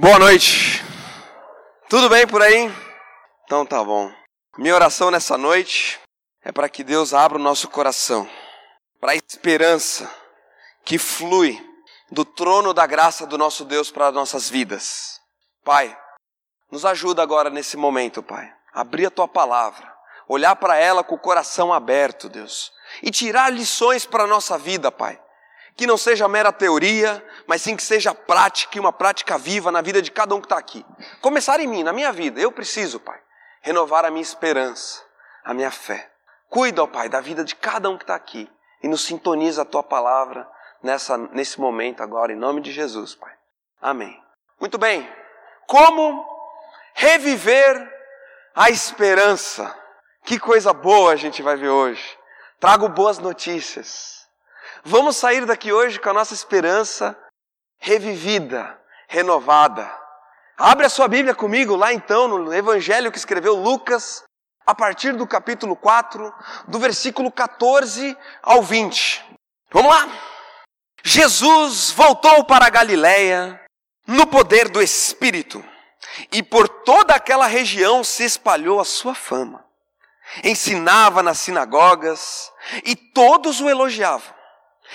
Boa noite. Tudo bem por aí? Então tá bom. Minha oração nessa noite é para que Deus abra o nosso coração para a esperança que flui do trono da graça do nosso Deus para as nossas vidas. Pai, nos ajuda agora nesse momento, Pai. Abrir a tua palavra, olhar para ela com o coração aberto, Deus, e tirar lições para a nossa vida, Pai que não seja mera teoria, mas sim que seja prática e uma prática viva na vida de cada um que está aqui. Começar em mim, na minha vida. Eu preciso, Pai, renovar a minha esperança, a minha fé. Cuida, ó Pai, da vida de cada um que está aqui e nos sintoniza a Tua palavra nessa, nesse momento agora, em nome de Jesus, Pai. Amém. Muito bem. Como reviver a esperança? Que coisa boa a gente vai ver hoje. Trago boas notícias. Vamos sair daqui hoje com a nossa esperança revivida, renovada. Abre a sua Bíblia comigo lá então no Evangelho que escreveu Lucas, a partir do capítulo 4, do versículo 14 ao 20. Vamos lá? Jesus voltou para a Galiléia no poder do Espírito, e por toda aquela região se espalhou a sua fama. Ensinava nas sinagogas e todos o elogiavam.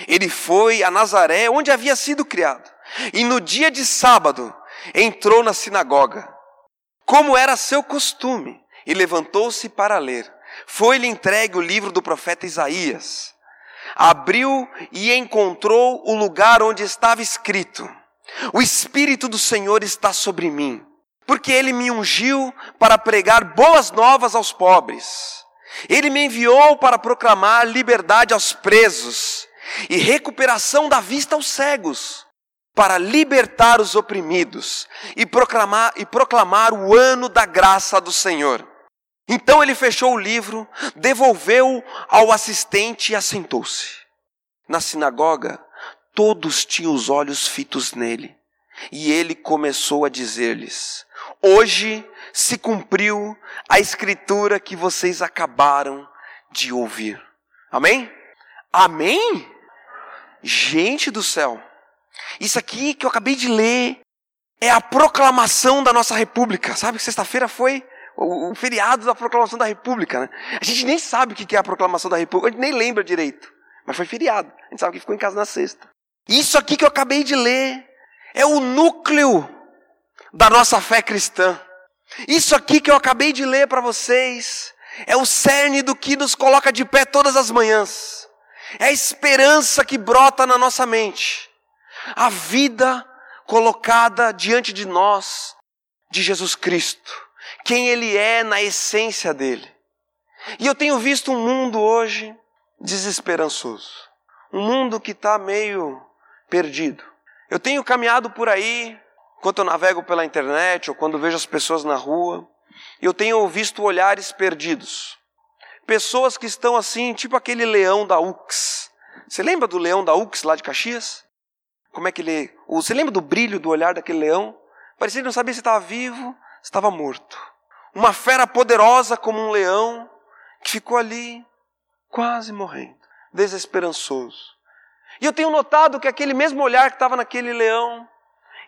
Ele foi a Nazaré, onde havia sido criado, e no dia de sábado entrou na sinagoga, como era seu costume, e levantou-se para ler. Foi-lhe entregue o livro do profeta Isaías. Abriu e encontrou o lugar onde estava escrito: O Espírito do Senhor está sobre mim, porque ele me ungiu para pregar boas novas aos pobres. Ele me enviou para proclamar liberdade aos presos e recuperação da vista aos cegos, para libertar os oprimidos e proclamar, e proclamar o ano da graça do Senhor. Então ele fechou o livro, devolveu ao assistente e assentou-se. Na sinagoga, todos tinham os olhos fitos nele. E ele começou a dizer-lhes: Hoje se cumpriu a escritura que vocês acabaram de ouvir. Amém? Amém? Gente do céu, isso aqui que eu acabei de ler é a proclamação da nossa República. Sabe que sexta-feira foi o, feriado da proclamação da República, né? A gente nem sabe o que é a proclamação da República, a gente nem lembra direito. Mas foi feriado. A gente sabe que ficou em casa na sexta. Isso aqui que eu acabei de ler é o núcleo da nossa fé cristã. Isso aqui que eu acabei de ler para vocês é o cerne do que nos coloca de pé todas as manhãs. É a esperança que brota na nossa mente. A vida colocada diante de nós de Jesus Cristo. Quem Ele é na essência dele. E eu tenho visto um mundo hoje desesperançoso. Um mundo que está meio perdido. Eu tenho caminhado por aí, enquanto eu navego pela internet ou quando vejo as pessoas na rua, eu tenho visto olhares perdidos pessoas que estão assim, tipo aquele leão da UX. Você lembra do leão da UX lá de Caxias? Como é que ele. Você lembra do brilho do olhar daquele leão? Parecia que não sabia se estava vivo, se estava morto. Uma fera poderosa como um leão que ficou ali quase morrendo, desesperançoso. E eu tenho notado que aquele mesmo olhar que estava naquele leão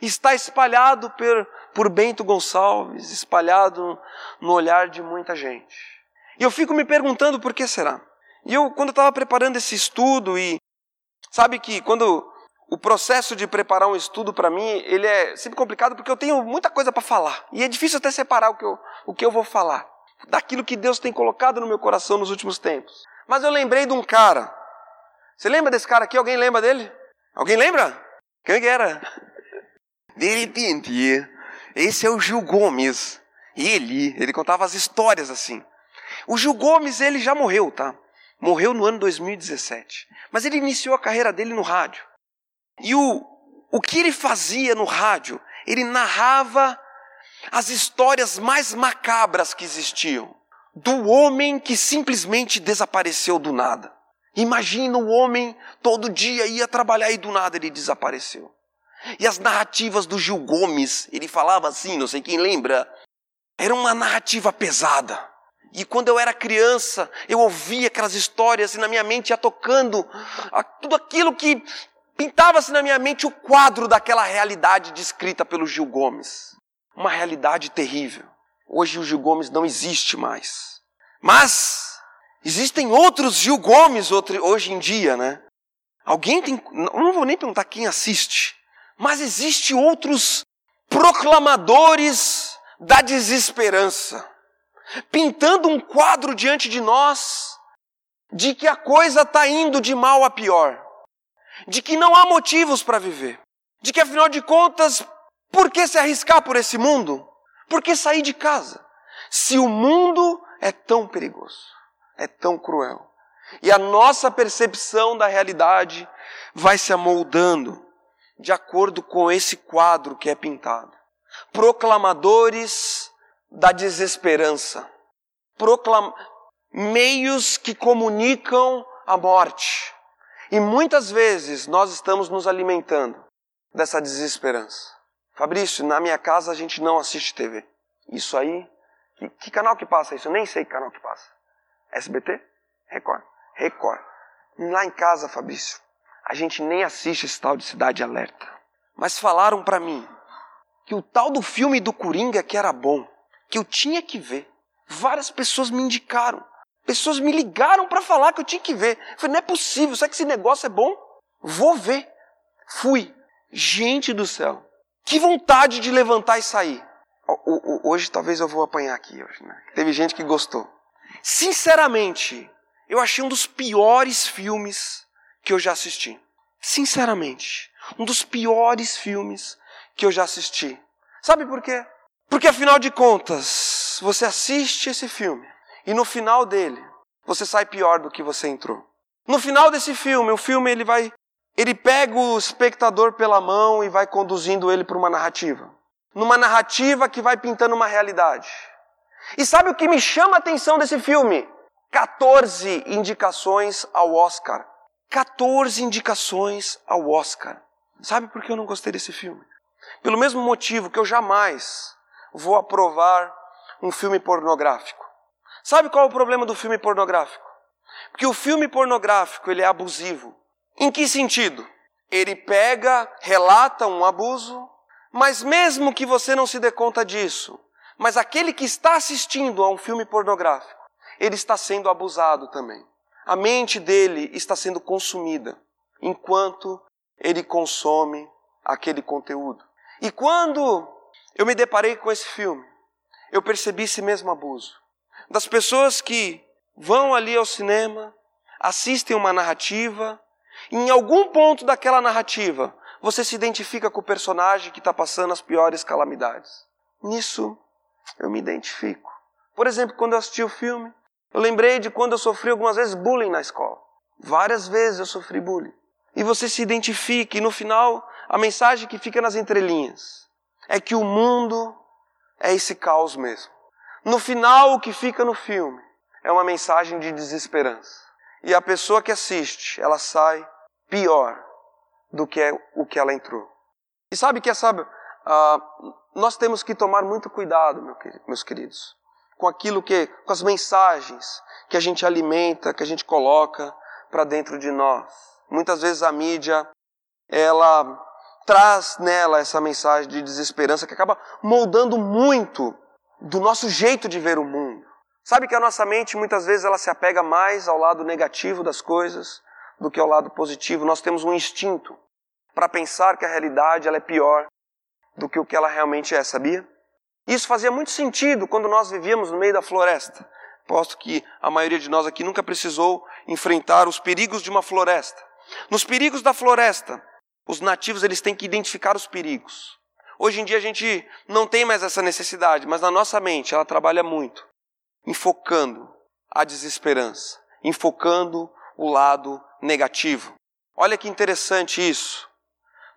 está espalhado por, por Bento Gonçalves, espalhado no olhar de muita gente. E eu fico me perguntando por que será. E eu, quando eu estava preparando esse estudo, e sabe que quando o processo de preparar um estudo para mim, ele é sempre complicado porque eu tenho muita coisa para falar. E é difícil até separar o que, eu, o que eu vou falar. Daquilo que Deus tem colocado no meu coração nos últimos tempos. Mas eu lembrei de um cara. Você lembra desse cara aqui? Alguém lembra dele? Alguém lembra? Quem que era? De repente, esse é o Gil Gomes. Ele, ele contava as histórias assim. O Gil Gomes, ele já morreu, tá? Morreu no ano 2017. Mas ele iniciou a carreira dele no rádio. E o, o que ele fazia no rádio? Ele narrava as histórias mais macabras que existiam. Do homem que simplesmente desapareceu do nada. Imagina o homem todo dia ia trabalhar e do nada ele desapareceu. E as narrativas do Gil Gomes, ele falava assim, não sei quem lembra, era uma narrativa pesada. E quando eu era criança, eu ouvia aquelas histórias e na minha mente ia tocando tudo aquilo que Pintava-se na minha mente o quadro daquela realidade descrita pelo Gil Gomes. Uma realidade terrível. Hoje o Gil Gomes não existe mais. Mas existem outros Gil Gomes hoje em dia, né? Alguém tem. Não vou nem perguntar quem assiste. Mas existe outros proclamadores da desesperança, pintando um quadro diante de nós de que a coisa está indo de mal a pior, de que não há motivos para viver, de que afinal de contas, por que se arriscar por esse mundo? Por que sair de casa? Se o mundo é tão perigoso, é tão cruel. E a nossa percepção da realidade vai se amoldando de acordo com esse quadro que é pintado. Proclamadores da desesperança, proclam... meios que comunicam a morte. E muitas vezes nós estamos nos alimentando dessa desesperança. Fabrício, na minha casa a gente não assiste TV. Isso aí, que, que canal que passa isso? Eu nem sei que canal que passa. SBT? Record. Record. Lá em casa, Fabrício, a gente nem assiste esse tal de Cidade Alerta. Mas falaram para mim que o tal do filme do Coringa que era bom, que eu tinha que ver. Várias pessoas me indicaram. Pessoas me ligaram para falar que eu tinha que ver. Eu falei, não é possível, será que esse negócio é bom? Vou ver. Fui. Gente do céu. Que vontade de levantar e sair. Hoje talvez eu vou apanhar aqui né? Teve gente que gostou. Sinceramente, eu achei um dos piores filmes que eu já assisti. Sinceramente, um dos piores filmes que eu já assisti. Sabe por quê? Porque afinal de contas, você assiste esse filme e no final dele, você sai pior do que você entrou. No final desse filme, o filme ele vai ele pega o espectador pela mão e vai conduzindo ele para uma narrativa. Numa narrativa que vai pintando uma realidade. E sabe o que me chama a atenção desse filme? 14 indicações ao Oscar. 14 indicações ao Oscar. Sabe por que eu não gostei desse filme? Pelo mesmo motivo que eu jamais vou aprovar um filme pornográfico. Sabe qual é o problema do filme pornográfico? Porque o filme pornográfico ele é abusivo. Em que sentido? Ele pega, relata um abuso, mas mesmo que você não se dê conta disso, mas aquele que está assistindo a um filme pornográfico, ele está sendo abusado também a mente dele está sendo consumida enquanto ele consome aquele conteúdo. E quando eu me deparei com esse filme, eu percebi esse mesmo abuso. Das pessoas que vão ali ao cinema, assistem uma narrativa, e em algum ponto daquela narrativa você se identifica com o personagem que está passando as piores calamidades. Nisso eu me identifico. Por exemplo, quando eu assisti o filme, eu lembrei de quando eu sofri algumas vezes bullying na escola. Várias vezes eu sofri bullying. E você se identifica, e no final, a mensagem que fica nas entrelinhas é que o mundo é esse caos mesmo. No final, o que fica no filme é uma mensagem de desesperança. E a pessoa que assiste, ela sai pior do que é o que ela entrou. E sabe que essa, uh, nós temos que tomar muito cuidado, meus queridos com aquilo que, com as mensagens que a gente alimenta, que a gente coloca para dentro de nós. Muitas vezes a mídia, ela traz nela essa mensagem de desesperança que acaba moldando muito do nosso jeito de ver o mundo. Sabe que a nossa mente muitas vezes ela se apega mais ao lado negativo das coisas do que ao lado positivo. Nós temos um instinto para pensar que a realidade ela é pior do que o que ela realmente é, sabia? Isso fazia muito sentido quando nós vivíamos no meio da floresta. Posto que a maioria de nós aqui nunca precisou enfrentar os perigos de uma floresta. Nos perigos da floresta, os nativos eles têm que identificar os perigos. Hoje em dia a gente não tem mais essa necessidade, mas na nossa mente ela trabalha muito, enfocando a desesperança, enfocando o lado negativo. Olha que interessante isso.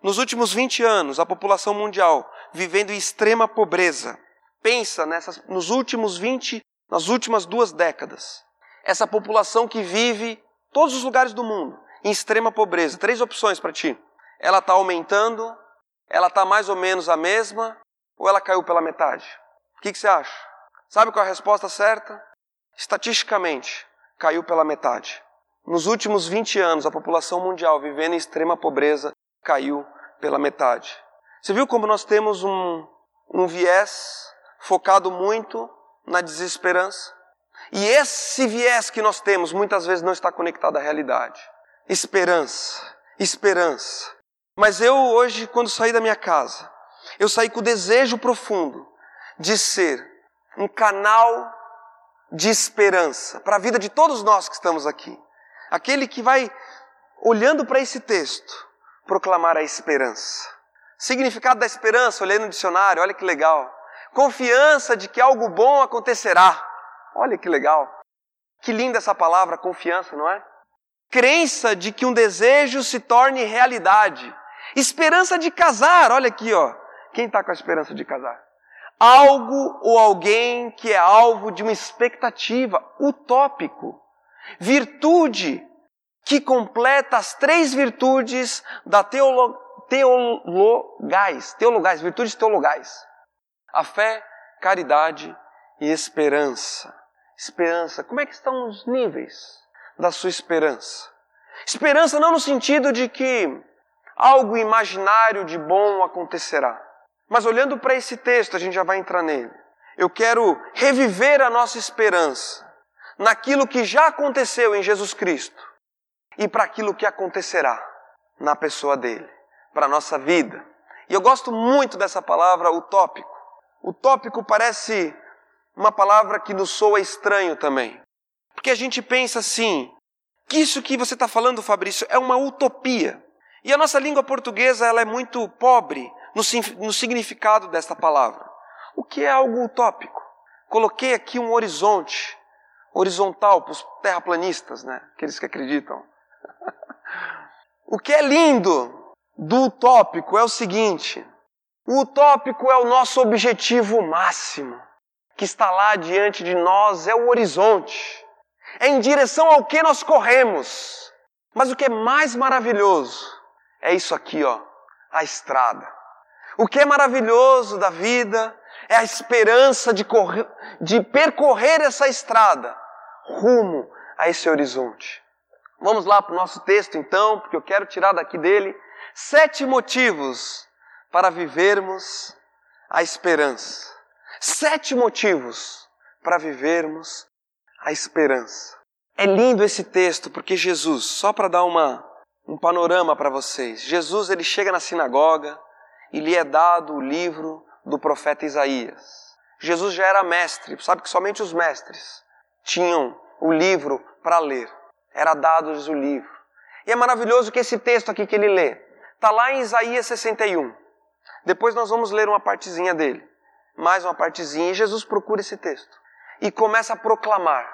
Nos últimos 20 anos, a população mundial vivendo em extrema pobreza. Pensa nessas, nos últimos 20, nas últimas duas décadas. Essa população que vive todos os lugares do mundo em extrema pobreza. Três opções para ti. Ela está aumentando, ela está mais ou menos a mesma, ou ela caiu pela metade? O que, que você acha? Sabe qual é a resposta certa? Estatisticamente, caiu pela metade. Nos últimos 20 anos, a população mundial vivendo em extrema pobreza caiu pela metade. Você viu como nós temos um, um viés focado muito na desesperança? E esse viés que nós temos muitas vezes não está conectado à realidade. Esperança, esperança. Mas eu hoje, quando saí da minha casa, eu saí com o desejo profundo de ser um canal de esperança para a vida de todos nós que estamos aqui. Aquele que vai, olhando para esse texto, proclamar a esperança. Significado da esperança, olhei no dicionário, olha que legal. Confiança de que algo bom acontecerá. Olha que legal. Que linda essa palavra, confiança, não é? Crença de que um desejo se torne realidade. Esperança de casar, olha aqui, ó. Quem está com a esperança de casar? Algo ou alguém que é alvo de uma expectativa utópico. Virtude que completa as três virtudes da teolo, teologais, teologais, virtudes teologais. A fé, caridade e esperança. Esperança, como é que estão os níveis da sua esperança? Esperança não no sentido de que algo imaginário de bom acontecerá. Mas olhando para esse texto, a gente já vai entrar nele. Eu quero reviver a nossa esperança naquilo que já aconteceu em Jesus Cristo e para aquilo que acontecerá na pessoa dele, para a nossa vida. E eu gosto muito dessa palavra utópico. Utópico parece uma palavra que nos soa estranho também. Porque a gente pensa assim, que isso que você está falando, Fabrício, é uma utopia. E a nossa língua portuguesa ela é muito pobre no, no significado desta palavra. O que é algo utópico? Coloquei aqui um horizonte, horizontal para os terraplanistas, né? aqueles que acreditam. o que é lindo do utópico é o seguinte: o utópico é o nosso objetivo máximo que está lá diante de nós é o horizonte. É em direção ao que nós corremos. Mas o que é mais maravilhoso é isso aqui, ó, a estrada. O que é maravilhoso da vida é a esperança de, correr, de percorrer essa estrada rumo a esse horizonte. Vamos lá para o nosso texto então, porque eu quero tirar daqui dele sete motivos para vivermos a esperança. Sete motivos para vivermos a esperança. É lindo esse texto porque Jesus, só para dar uma, um panorama para vocês, Jesus ele chega na sinagoga e lhe é dado o livro do profeta Isaías. Jesus já era mestre, sabe que somente os mestres tinham o livro para ler. Era dado-lhes o livro. E é maravilhoso que esse texto aqui que ele lê está lá em Isaías 61. Depois nós vamos ler uma partezinha dele mais uma partezinha, e Jesus procura esse texto e começa a proclamar.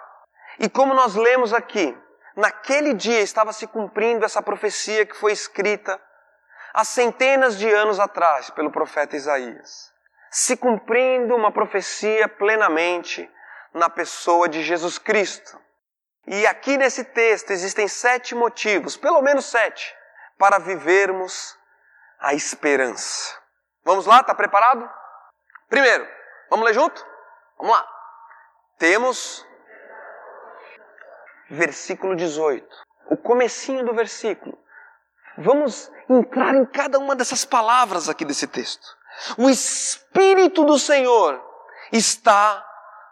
E como nós lemos aqui, naquele dia estava se cumprindo essa profecia que foi escrita há centenas de anos atrás pelo profeta Isaías. Se cumprindo uma profecia plenamente na pessoa de Jesus Cristo. E aqui nesse texto existem sete motivos, pelo menos sete, para vivermos a esperança. Vamos lá? Está preparado? Primeiro, vamos ler junto? Vamos lá. Temos versículo 18. O comecinho do versículo. Vamos entrar em cada uma dessas palavras aqui desse texto. O Espírito do Senhor está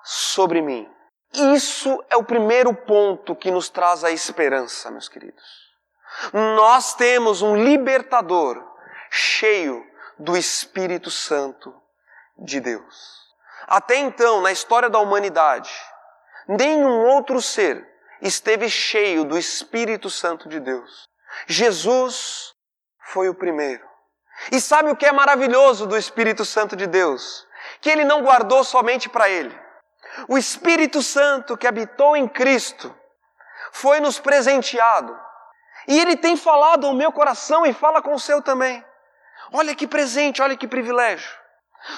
sobre mim. Isso é o primeiro ponto que nos traz a esperança, meus queridos. Nós temos um libertador cheio do Espírito Santo de Deus. Até então, na história da humanidade, nenhum outro ser esteve cheio do Espírito Santo de Deus. Jesus foi o primeiro. E sabe o que é maravilhoso do Espírito Santo de Deus? Que ele não guardou somente para ele. O Espírito Santo que habitou em Cristo foi nos presenteado. E ele tem falado ao meu coração e fala com o seu também. Olha que presente, olha que privilégio.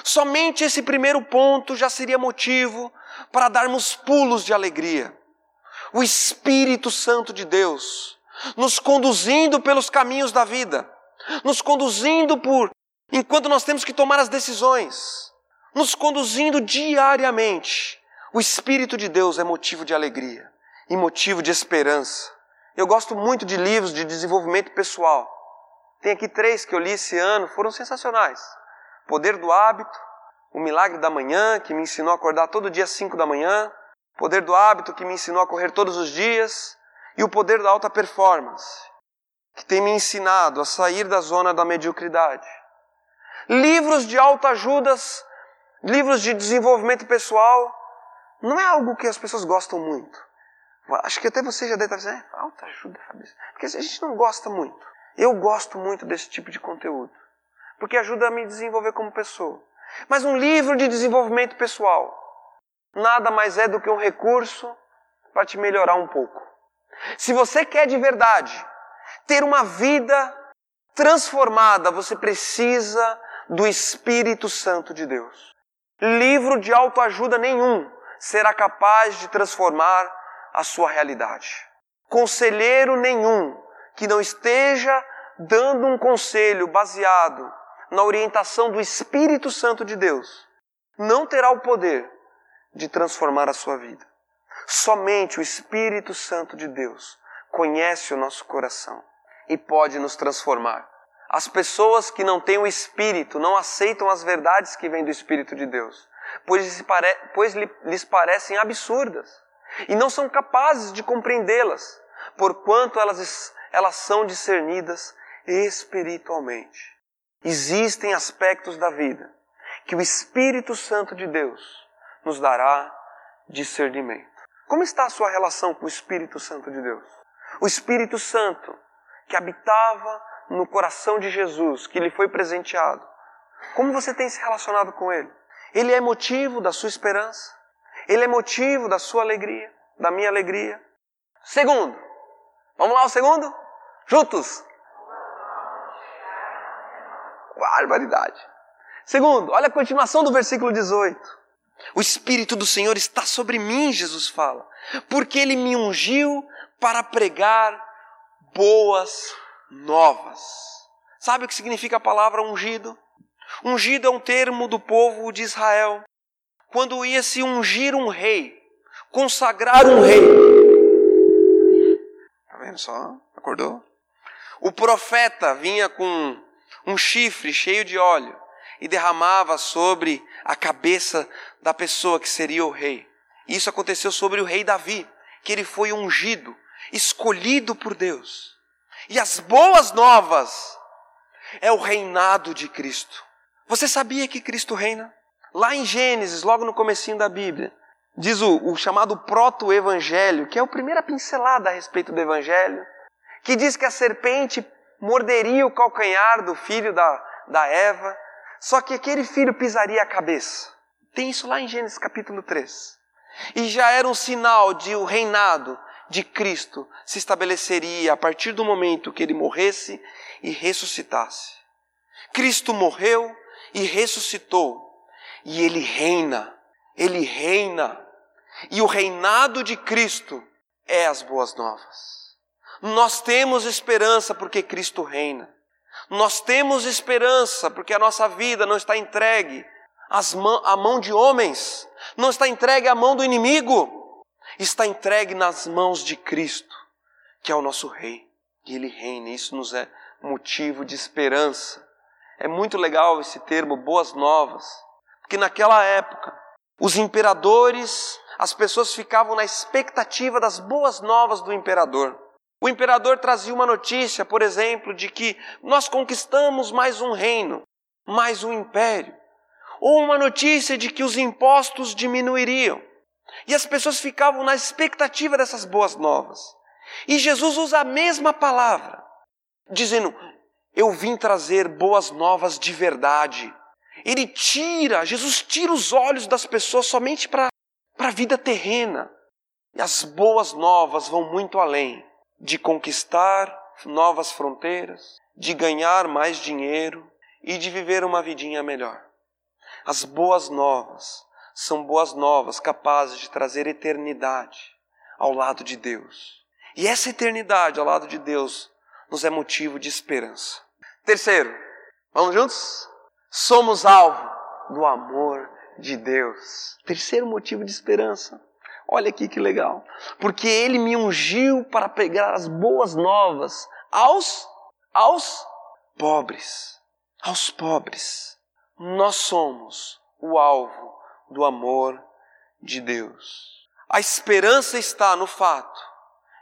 Somente esse primeiro ponto já seria motivo para darmos pulos de alegria. O Espírito Santo de Deus nos conduzindo pelos caminhos da vida, nos conduzindo por enquanto nós temos que tomar as decisões, nos conduzindo diariamente. O Espírito de Deus é motivo de alegria e motivo de esperança. Eu gosto muito de livros de desenvolvimento pessoal. Tem aqui três que eu li esse ano, foram sensacionais. Poder do Hábito, O Milagre da Manhã, que me ensinou a acordar todo dia às 5 da manhã, Poder do Hábito, que me ensinou a correr todos os dias, e o Poder da Alta Performance, que tem me ensinado a sair da zona da mediocridade. Livros de autoajudas, livros de desenvolvimento pessoal, não é algo que as pessoas gostam muito. Acho que até você já deve estar dizendo, é, autoajuda, Fabrício. Porque a gente não gosta muito. Eu gosto muito desse tipo de conteúdo. Porque ajuda a me desenvolver como pessoa. Mas um livro de desenvolvimento pessoal nada mais é do que um recurso para te melhorar um pouco. Se você quer de verdade ter uma vida transformada, você precisa do Espírito Santo de Deus. Livro de autoajuda nenhum será capaz de transformar a sua realidade. Conselheiro nenhum que não esteja dando um conselho baseado na orientação do Espírito Santo de Deus não terá o poder de transformar a sua vida. Somente o Espírito Santo de Deus conhece o nosso coração e pode nos transformar. As pessoas que não têm o Espírito não aceitam as verdades que vêm do Espírito de Deus, pois, pois lhes parecem absurdas e não são capazes de compreendê-las, porquanto elas, elas são discernidas espiritualmente. Existem aspectos da vida que o Espírito Santo de Deus nos dará discernimento. Como está a sua relação com o Espírito Santo de Deus? O Espírito Santo que habitava no coração de Jesus, que lhe foi presenteado. Como você tem se relacionado com ele? Ele é motivo da sua esperança? Ele é motivo da sua alegria, da minha alegria? Segundo, vamos lá o segundo? Juntos! Barbaridade. Segundo, olha a continuação do versículo 18. O Espírito do Senhor está sobre mim, Jesus fala, porque ele me ungiu para pregar boas novas. Sabe o que significa a palavra ungido? Ungido é um termo do povo de Israel. Quando ia se ungir um rei, consagrar um rei. Tá vendo só? Acordou? O profeta vinha com um chifre cheio de óleo e derramava sobre a cabeça da pessoa que seria o rei. Isso aconteceu sobre o rei Davi, que ele foi ungido, escolhido por Deus. E as boas novas é o reinado de Cristo. Você sabia que Cristo reina? Lá em Gênesis, logo no comecinho da Bíblia, diz o, o chamado proto-evangelho, que é a primeira pincelada a respeito do evangelho, que diz que a serpente morderia o calcanhar do filho da, da Eva, só que aquele filho pisaria a cabeça. Tem isso lá em Gênesis capítulo 3. E já era um sinal de o reinado de Cristo se estabeleceria a partir do momento que ele morresse e ressuscitasse. Cristo morreu e ressuscitou, e ele reina, ele reina. E o reinado de Cristo é as boas novas. Nós temos esperança porque Cristo reina. Nós temos esperança porque a nossa vida não está entregue à mão de homens, não está entregue à mão do inimigo, está entregue nas mãos de Cristo, que é o nosso Rei. E Ele reina, isso nos é motivo de esperança. É muito legal esse termo, boas novas, porque naquela época, os imperadores, as pessoas ficavam na expectativa das boas novas do imperador. O imperador trazia uma notícia, por exemplo, de que nós conquistamos mais um reino, mais um império. Ou uma notícia de que os impostos diminuiriam. E as pessoas ficavam na expectativa dessas boas novas. E Jesus usa a mesma palavra, dizendo: Eu vim trazer boas novas de verdade. Ele tira, Jesus tira os olhos das pessoas somente para a vida terrena. E as boas novas vão muito além de conquistar novas fronteiras, de ganhar mais dinheiro e de viver uma vidinha melhor. As boas novas são boas novas capazes de trazer eternidade ao lado de Deus. E essa eternidade ao lado de Deus nos é motivo de esperança. Terceiro, vamos juntos? Somos alvo do amor de Deus. Terceiro motivo de esperança. Olha aqui que legal. Porque ele me ungiu para pegar as boas novas aos aos pobres, aos pobres. Nós somos o alvo do amor de Deus. A esperança está no fato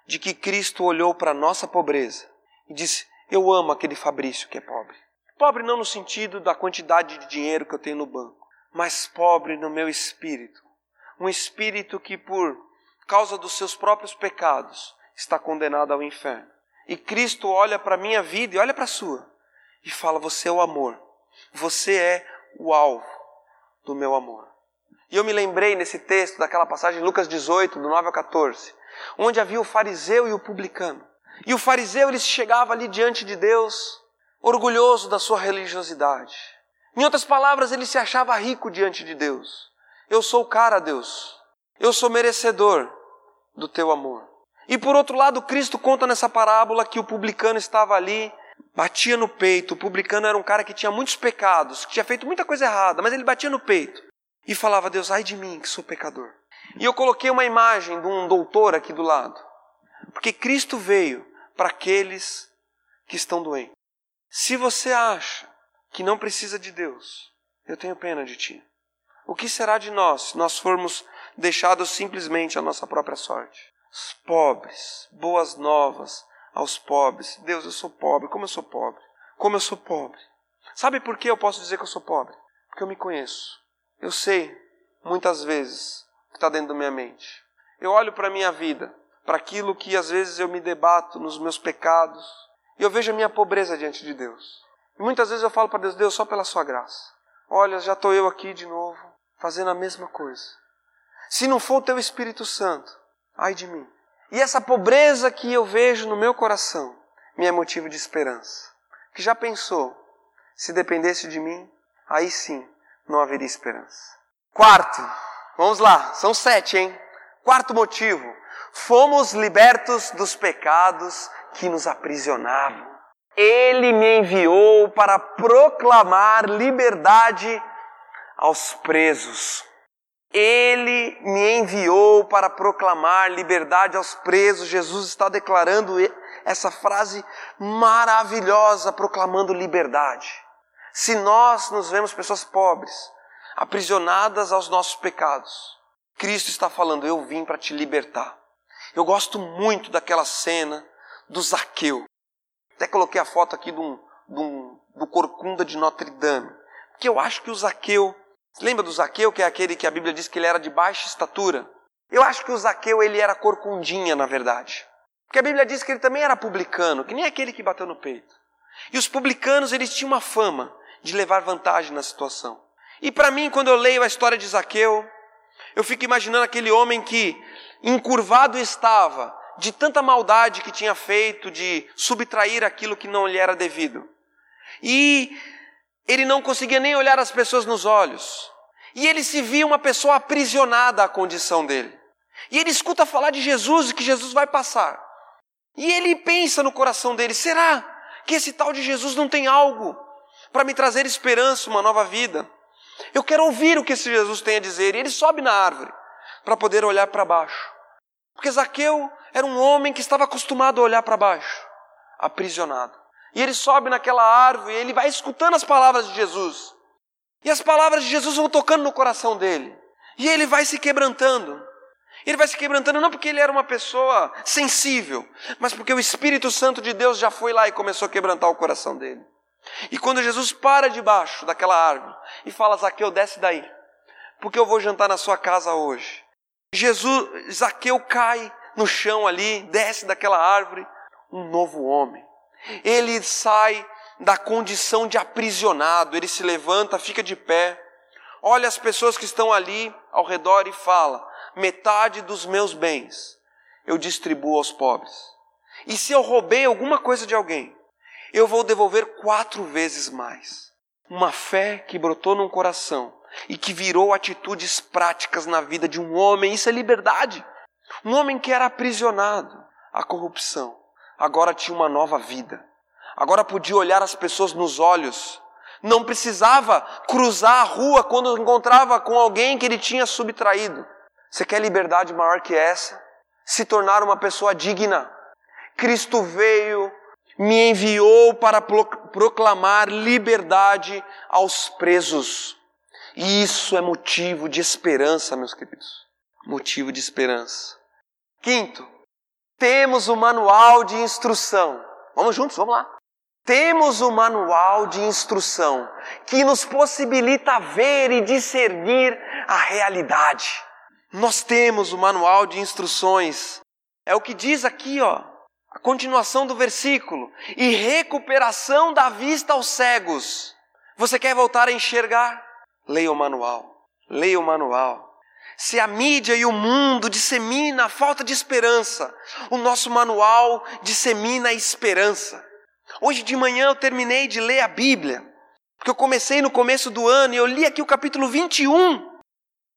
de que Cristo olhou para a nossa pobreza e disse: Eu amo aquele Fabrício que é pobre. Pobre não no sentido da quantidade de dinheiro que eu tenho no banco, mas pobre no meu espírito. Um espírito que, por causa dos seus próprios pecados, está condenado ao inferno. E Cristo olha para a minha vida e olha para a sua e fala: Você é o amor, você é o alvo do meu amor. E eu me lembrei nesse texto daquela passagem, Lucas 18, do 9 ao 14, onde havia o fariseu e o publicano. E o fariseu ele chegava ali diante de Deus, orgulhoso da sua religiosidade. Em outras palavras, ele se achava rico diante de Deus. Eu sou o cara, Deus. Eu sou merecedor do teu amor. E por outro lado, Cristo conta nessa parábola que o publicano estava ali, batia no peito. O publicano era um cara que tinha muitos pecados, que tinha feito muita coisa errada, mas ele batia no peito e falava: Deus, ai de mim que sou pecador. E eu coloquei uma imagem de um doutor aqui do lado, porque Cristo veio para aqueles que estão doentes. Se você acha que não precisa de Deus, eu tenho pena de ti. O que será de nós se nós formos deixados simplesmente à nossa própria sorte? Os pobres, boas novas aos pobres. Deus, eu sou pobre, como eu sou pobre? Como eu sou pobre? Sabe por que eu posso dizer que eu sou pobre? Porque eu me conheço. Eu sei, muitas vezes, o que está dentro da minha mente. Eu olho para a minha vida, para aquilo que às vezes eu me debato nos meus pecados, e eu vejo a minha pobreza diante de Deus. E muitas vezes eu falo para Deus, Deus, só pela sua graça. Olha, já estou eu aqui de novo, fazendo a mesma coisa. Se não for o teu Espírito Santo, ai de mim. E essa pobreza que eu vejo no meu coração me é motivo de esperança. Que já pensou, se dependesse de mim, aí sim não haveria esperança. Quarto, vamos lá, são sete, hein? Quarto motivo, fomos libertos dos pecados que nos aprisionavam. Ele me enviou para proclamar liberdade aos presos. Ele me enviou para proclamar liberdade aos presos. Jesus está declarando essa frase maravilhosa, proclamando liberdade. Se nós nos vemos pessoas pobres, aprisionadas aos nossos pecados, Cristo está falando: Eu vim para te libertar. Eu gosto muito daquela cena do Zaqueu. Até coloquei a foto aqui do, do, Corcunda de Notre Dame. Porque eu acho que o Zaqueu. Lembra do Zaqueu, que é aquele que a Bíblia diz que ele era de baixa estatura? Eu acho que o Zaqueu ele era corcundinha, na verdade. Porque a Bíblia diz que ele também era publicano, que nem aquele que bateu no peito. E os publicanos, eles tinham uma fama de levar vantagem na situação. E para mim, quando eu leio a história de Zaqueu, eu fico imaginando aquele homem que encurvado estava de tanta maldade que tinha feito, de subtrair aquilo que não lhe era devido. E ele não conseguia nem olhar as pessoas nos olhos. E ele se via uma pessoa aprisionada à condição dele. E ele escuta falar de Jesus e que Jesus vai passar. E ele pensa no coração dele: será que esse tal de Jesus não tem algo para me trazer esperança, uma nova vida? Eu quero ouvir o que esse Jesus tem a dizer. E ele sobe na árvore para poder olhar para baixo. Porque Zaqueu era um homem que estava acostumado a olhar para baixo, aprisionado. E ele sobe naquela árvore e ele vai escutando as palavras de Jesus. E as palavras de Jesus vão tocando no coração dele. E ele vai se quebrantando. Ele vai se quebrantando não porque ele era uma pessoa sensível, mas porque o Espírito Santo de Deus já foi lá e começou a quebrantar o coração dele. E quando Jesus para debaixo daquela árvore e fala: Zaqueu, desce daí, porque eu vou jantar na sua casa hoje. Jesus, Zaqueu cai no chão ali, desce daquela árvore, um novo homem. Ele sai da condição de aprisionado, ele se levanta, fica de pé, olha as pessoas que estão ali ao redor e fala: metade dos meus bens eu distribuo aos pobres. E se eu roubei alguma coisa de alguém, eu vou devolver quatro vezes mais. Uma fé que brotou num coração e que virou atitudes práticas na vida de um homem, isso é liberdade. Um homem que era aprisionado à corrupção, agora tinha uma nova vida. Agora podia olhar as pessoas nos olhos. Não precisava cruzar a rua quando encontrava com alguém que ele tinha subtraído. Você quer liberdade maior que essa? Se tornar uma pessoa digna. Cristo veio me enviou para proclamar liberdade aos presos. E isso é motivo de esperança, meus queridos. Motivo de esperança. Quinto, temos o manual de instrução. Vamos juntos, vamos lá. Temos o manual de instrução que nos possibilita ver e discernir a realidade. Nós temos o manual de instruções. É o que diz aqui, ó, a continuação do versículo. E recuperação da vista aos cegos. Você quer voltar a enxergar? Leia o manual. Leia o manual. Se a mídia e o mundo dissemina a falta de esperança, o nosso manual dissemina a esperança. Hoje de manhã eu terminei de ler a Bíblia, porque eu comecei no começo do ano e eu li aqui o capítulo 21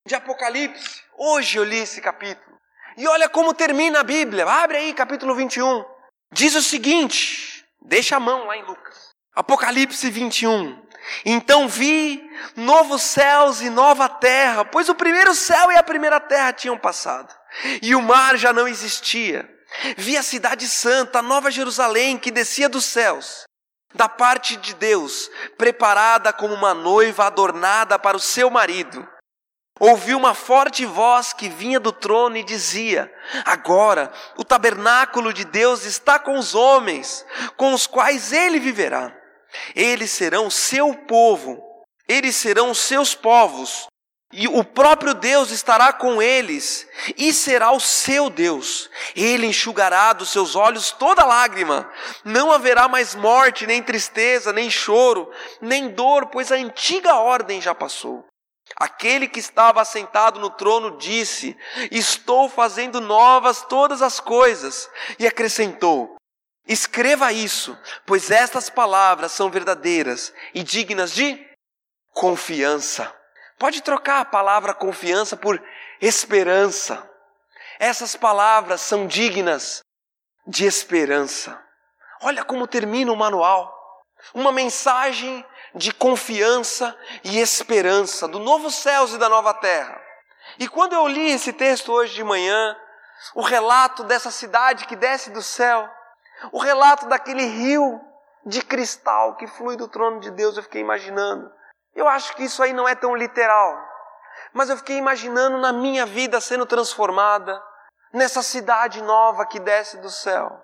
de Apocalipse. Hoje eu li esse capítulo. E olha como termina a Bíblia. Abre aí, capítulo 21. Diz o seguinte: deixa a mão lá em Lucas. Apocalipse 21. Então vi novos céus e nova terra, pois o primeiro céu e a primeira terra tinham passado, e o mar já não existia. Vi a cidade santa, a nova Jerusalém, que descia dos céus, da parte de Deus, preparada como uma noiva adornada para o seu marido. Ouvi uma forte voz que vinha do trono e dizia: Agora o tabernáculo de Deus está com os homens, com os quais ele viverá. Eles serão seu povo, eles serão seus povos, e o próprio Deus estará com eles e será o seu Deus. Ele enxugará dos seus olhos toda lágrima. Não haverá mais morte, nem tristeza, nem choro, nem dor, pois a antiga ordem já passou. Aquele que estava assentado no trono disse: Estou fazendo novas todas as coisas. E acrescentou: Escreva isso, pois estas palavras são verdadeiras e dignas de confiança. Pode trocar a palavra confiança por esperança. Essas palavras são dignas de esperança. Olha como termina o manual. Uma mensagem de confiança e esperança do novo céus e da nova terra. E quando eu li esse texto hoje de manhã, o relato dessa cidade que desce do céu, o relato daquele rio de cristal que flui do trono de Deus, eu fiquei imaginando. Eu acho que isso aí não é tão literal, mas eu fiquei imaginando na minha vida sendo transformada nessa cidade nova que desce do céu,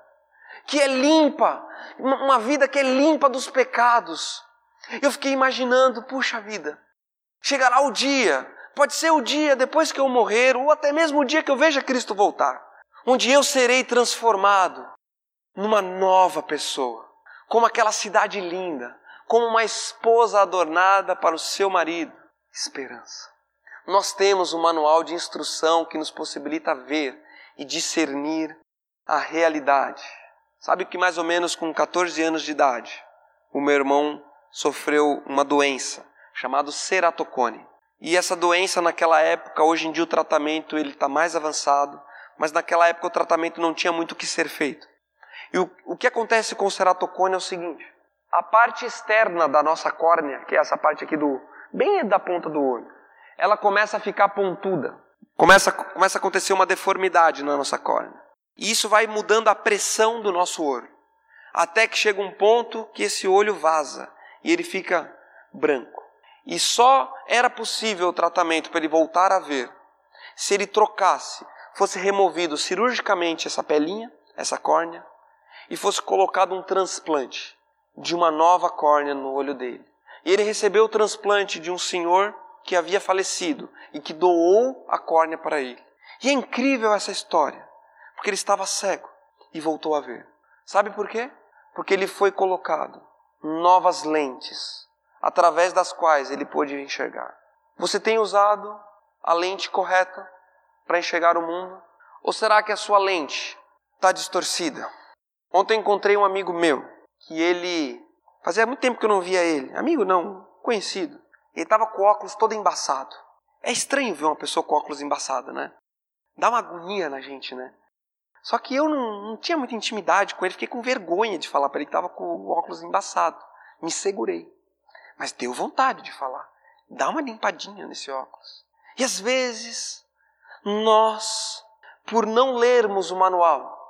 que é limpa, uma vida que é limpa dos pecados. Eu fiquei imaginando, puxa vida, chegará o dia, pode ser o dia depois que eu morrer, ou até mesmo o dia que eu veja Cristo voltar, onde eu serei transformado numa nova pessoa, como aquela cidade linda, como uma esposa adornada para o seu marido. Esperança. Nós temos um manual de instrução que nos possibilita ver e discernir a realidade. Sabe que mais ou menos com 14 anos de idade, o meu irmão sofreu uma doença chamada ceratocone. E essa doença naquela época, hoje em dia o tratamento ele está mais avançado, mas naquela época o tratamento não tinha muito o que ser feito. E o, o que acontece com o ceratocone é o seguinte: a parte externa da nossa córnea, que é essa parte aqui do bem da ponta do olho, ela começa a ficar pontuda. Começa, começa a acontecer uma deformidade na nossa córnea. E isso vai mudando a pressão do nosso olho. Até que chega um ponto que esse olho vaza e ele fica branco. E só era possível o tratamento para ele voltar a ver se ele trocasse, fosse removido cirurgicamente essa pelinha, essa córnea, e fosse colocado um transplante de uma nova córnea no olho dele. E ele recebeu o transplante de um senhor que havia falecido e que doou a córnea para ele. E é incrível essa história, porque ele estava cego e voltou a ver. Sabe por quê? Porque ele foi colocado novas lentes através das quais ele pôde enxergar. Você tem usado a lente correta para enxergar o mundo? Ou será que a sua lente está distorcida? Ontem encontrei um amigo meu que ele. Fazia muito tempo que eu não via ele. Amigo não, conhecido. Ele estava com o óculos todo embaçado. É estranho ver uma pessoa com óculos embaçada, né? Dá uma agonia na gente, né? Só que eu não, não tinha muita intimidade com ele, fiquei com vergonha de falar para ele que estava com o óculos embaçado. Me segurei. Mas deu vontade de falar. Dá uma limpadinha nesse óculos. E às vezes, nós, por não lermos o manual,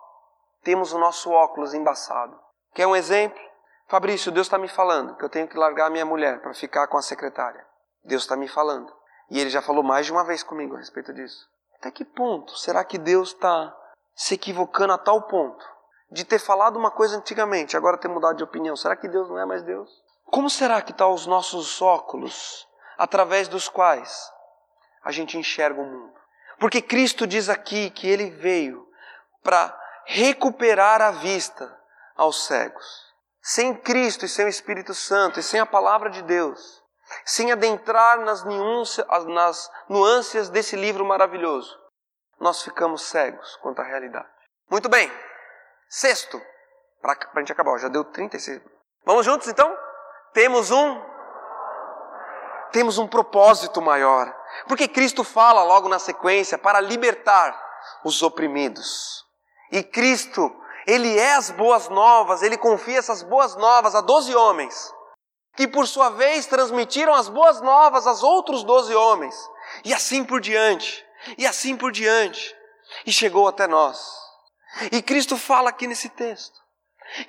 temos o nosso óculos embaçado. Quer um exemplo? Fabrício, Deus está me falando que eu tenho que largar minha mulher para ficar com a secretária. Deus está me falando. E ele já falou mais de uma vez comigo a respeito disso. Até que ponto será que Deus está se equivocando a tal ponto de ter falado uma coisa antigamente, agora ter mudado de opinião? Será que Deus não é mais Deus? Como será que estão tá os nossos óculos através dos quais a gente enxerga o mundo? Porque Cristo diz aqui que ele veio para recuperar a vista aos cegos. Sem Cristo e sem o Espírito Santo e sem a palavra de Deus, sem adentrar nas, nas nuances desse livro maravilhoso, nós ficamos cegos quanto à realidade. Muito bem. Sexto, para a gente acabar, já deu 36. Vamos juntos então? Temos um temos um propósito maior. Porque Cristo fala logo na sequência para libertar os oprimidos. E Cristo ele é as boas novas, ele confia essas boas novas a doze homens, que por sua vez transmitiram as boas novas aos outros doze homens, e assim por diante, e assim por diante, e chegou até nós. E Cristo fala aqui nesse texto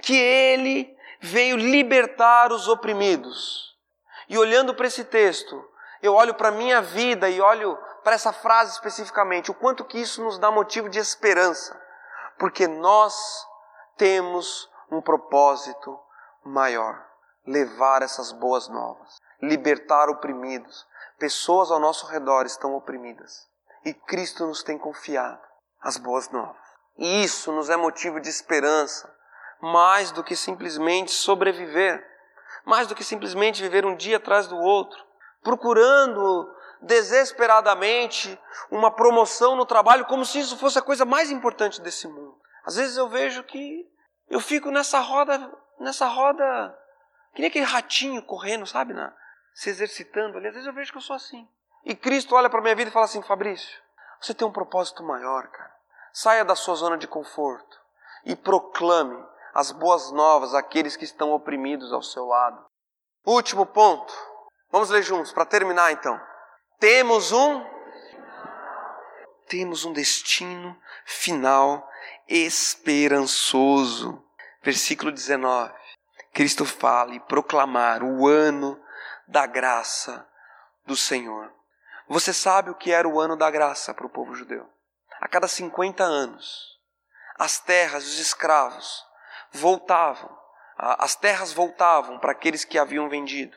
que ele veio libertar os oprimidos. E olhando para esse texto, eu olho para a minha vida e olho para essa frase especificamente, o quanto que isso nos dá motivo de esperança porque nós temos um propósito maior: levar essas boas novas, libertar oprimidos. Pessoas ao nosso redor estão oprimidas e Cristo nos tem confiado as boas novas. E isso nos é motivo de esperança, mais do que simplesmente sobreviver, mais do que simplesmente viver um dia atrás do outro, procurando desesperadamente uma promoção no trabalho, como se isso fosse a coisa mais importante desse mundo. Às vezes eu vejo que eu fico nessa roda, nessa roda, que nem aquele ratinho correndo, sabe, na, se exercitando ali. Às vezes eu vejo que eu sou assim. E Cristo olha para minha vida e fala assim: Fabrício, você tem um propósito maior, cara. Saia da sua zona de conforto e proclame as boas novas àqueles que estão oprimidos ao seu lado. Último ponto. Vamos ler juntos para terminar então. Temos um temos um destino final esperançoso. Versículo 19. Cristo fala e proclamar o ano da graça do Senhor. Você sabe o que era o ano da graça para o povo judeu? A cada 50 anos, as terras, os escravos, voltavam, as terras voltavam para aqueles que haviam vendido,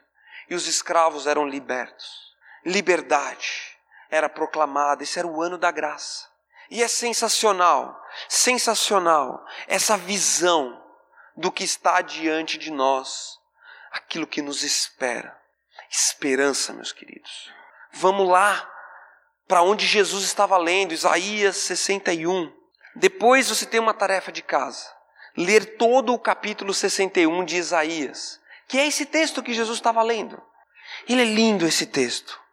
e os escravos eram libertos. Liberdade era proclamada, esse era o ano da graça. E é sensacional, sensacional essa visão do que está diante de nós, aquilo que nos espera. Esperança, meus queridos. Vamos lá para onde Jesus estava lendo, Isaías 61. Depois você tem uma tarefa de casa: ler todo o capítulo 61 de Isaías, que é esse texto que Jesus estava lendo. Ele é lindo esse texto.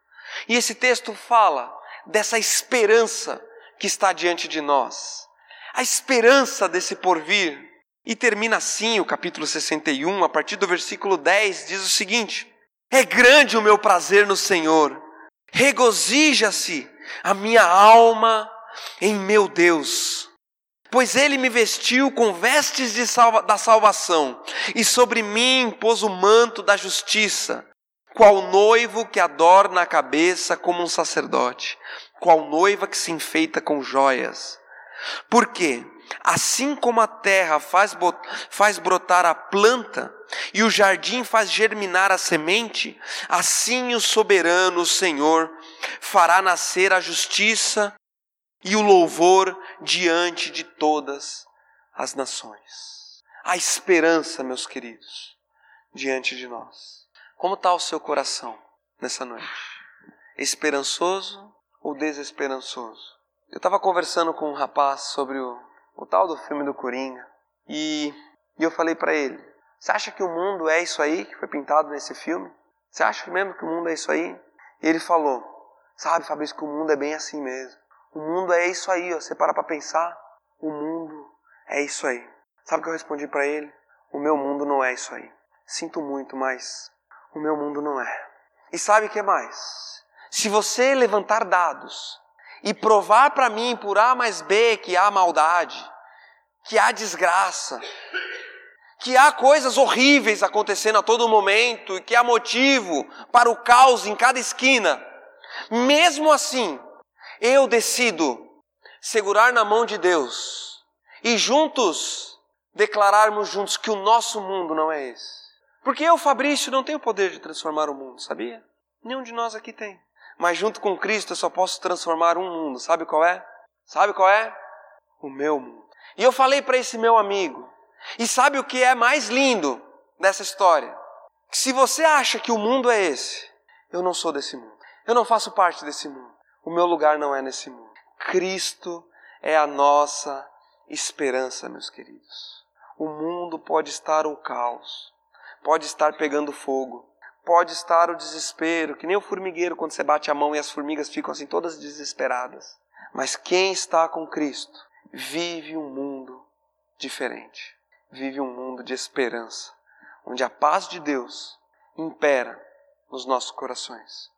E esse texto fala dessa esperança que está diante de nós, a esperança desse porvir. E termina assim o capítulo 61, a partir do versículo 10, diz o seguinte: É grande o meu prazer no Senhor, regozija-se a minha alma em meu Deus, pois ele me vestiu com vestes salva, da salvação, e sobre mim pôs o manto da justiça qual noivo que adorna a cabeça como um sacerdote, qual noiva que se enfeita com joias. Porque, assim como a terra faz, faz brotar a planta e o jardim faz germinar a semente, assim o soberano o Senhor fará nascer a justiça e o louvor diante de todas as nações. A esperança, meus queridos, diante de nós. Como está o seu coração nessa noite? Esperançoso ou desesperançoso? Eu estava conversando com um rapaz sobre o, o tal do filme do Coringa e, e eu falei para ele: Você acha que o mundo é isso aí que foi pintado nesse filme? Você acha mesmo que o mundo é isso aí? E ele falou: Sabe, Fabrício, que o mundo é bem assim mesmo. O mundo é isso aí, ó. você para para pensar. O mundo é isso aí. Sabe o que eu respondi para ele? O meu mundo não é isso aí. Sinto muito, mas o meu mundo não é. E sabe o que mais? Se você levantar dados e provar para mim por A mais B que há maldade, que há desgraça, que há coisas horríveis acontecendo a todo momento e que há motivo para o caos em cada esquina, mesmo assim, eu decido segurar na mão de Deus e juntos declararmos juntos que o nosso mundo não é esse. Porque eu, Fabrício, não tenho o poder de transformar o mundo, sabia? Nenhum de nós aqui tem. Mas junto com Cristo eu só posso transformar um mundo. Sabe qual é? Sabe qual é? O meu mundo. E eu falei para esse meu amigo. E sabe o que é mais lindo dessa história? Que se você acha que o mundo é esse, eu não sou desse mundo. Eu não faço parte desse mundo. O meu lugar não é nesse mundo. Cristo é a nossa esperança, meus queridos. O mundo pode estar o caos, pode estar pegando fogo, pode estar o desespero, que nem o formigueiro quando você bate a mão e as formigas ficam assim todas desesperadas. Mas quem está com Cristo vive um mundo diferente, vive um mundo de esperança, onde a paz de Deus impera nos nossos corações.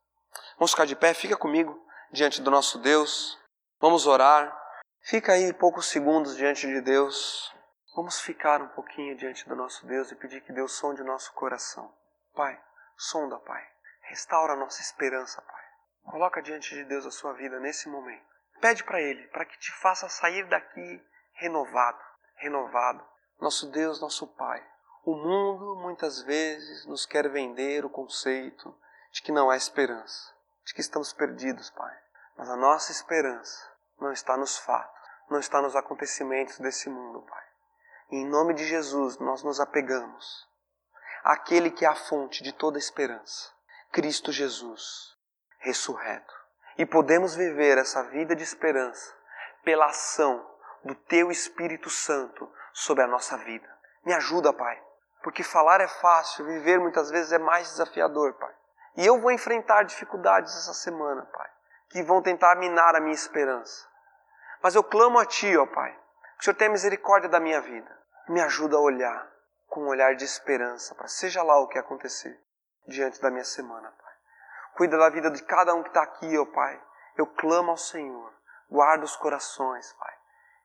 Vamos ficar de pé, fica comigo diante do nosso Deus. Vamos orar. Fica aí poucos segundos diante de Deus. Vamos ficar um pouquinho diante do nosso Deus e pedir que Deus sonde o nosso coração. Pai, sonda, Pai. Restaura a nossa esperança, Pai. Coloca diante de Deus a sua vida nesse momento. Pede para Ele, para que te faça sair daqui renovado, renovado. Nosso Deus, nosso Pai. O mundo muitas vezes nos quer vender o conceito de que não há esperança, de que estamos perdidos, Pai. Mas a nossa esperança não está nos fatos, não está nos acontecimentos desse mundo, Pai. Em nome de Jesus nós nos apegamos àquele que é a fonte de toda esperança, Cristo Jesus, ressurreto. E podemos viver essa vida de esperança pela ação do Teu Espírito Santo sobre a nossa vida. Me ajuda, Pai, porque falar é fácil, viver muitas vezes é mais desafiador, Pai. E eu vou enfrentar dificuldades essa semana, Pai que vão tentar minar a minha esperança. Mas eu clamo a Ti, ó Pai, que o Senhor tenha misericórdia da minha vida. Me ajuda a olhar com um olhar de esperança para seja lá o que acontecer diante da minha semana, Pai. Cuida da vida de cada um que está aqui, ó Pai. Eu clamo ao Senhor. Guarda os corações, Pai.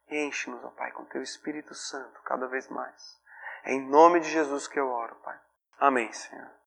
Enche-nos, ó Pai, com Teu Espírito Santo cada vez mais. É em nome de Jesus que eu oro, Pai. Amém, Senhor.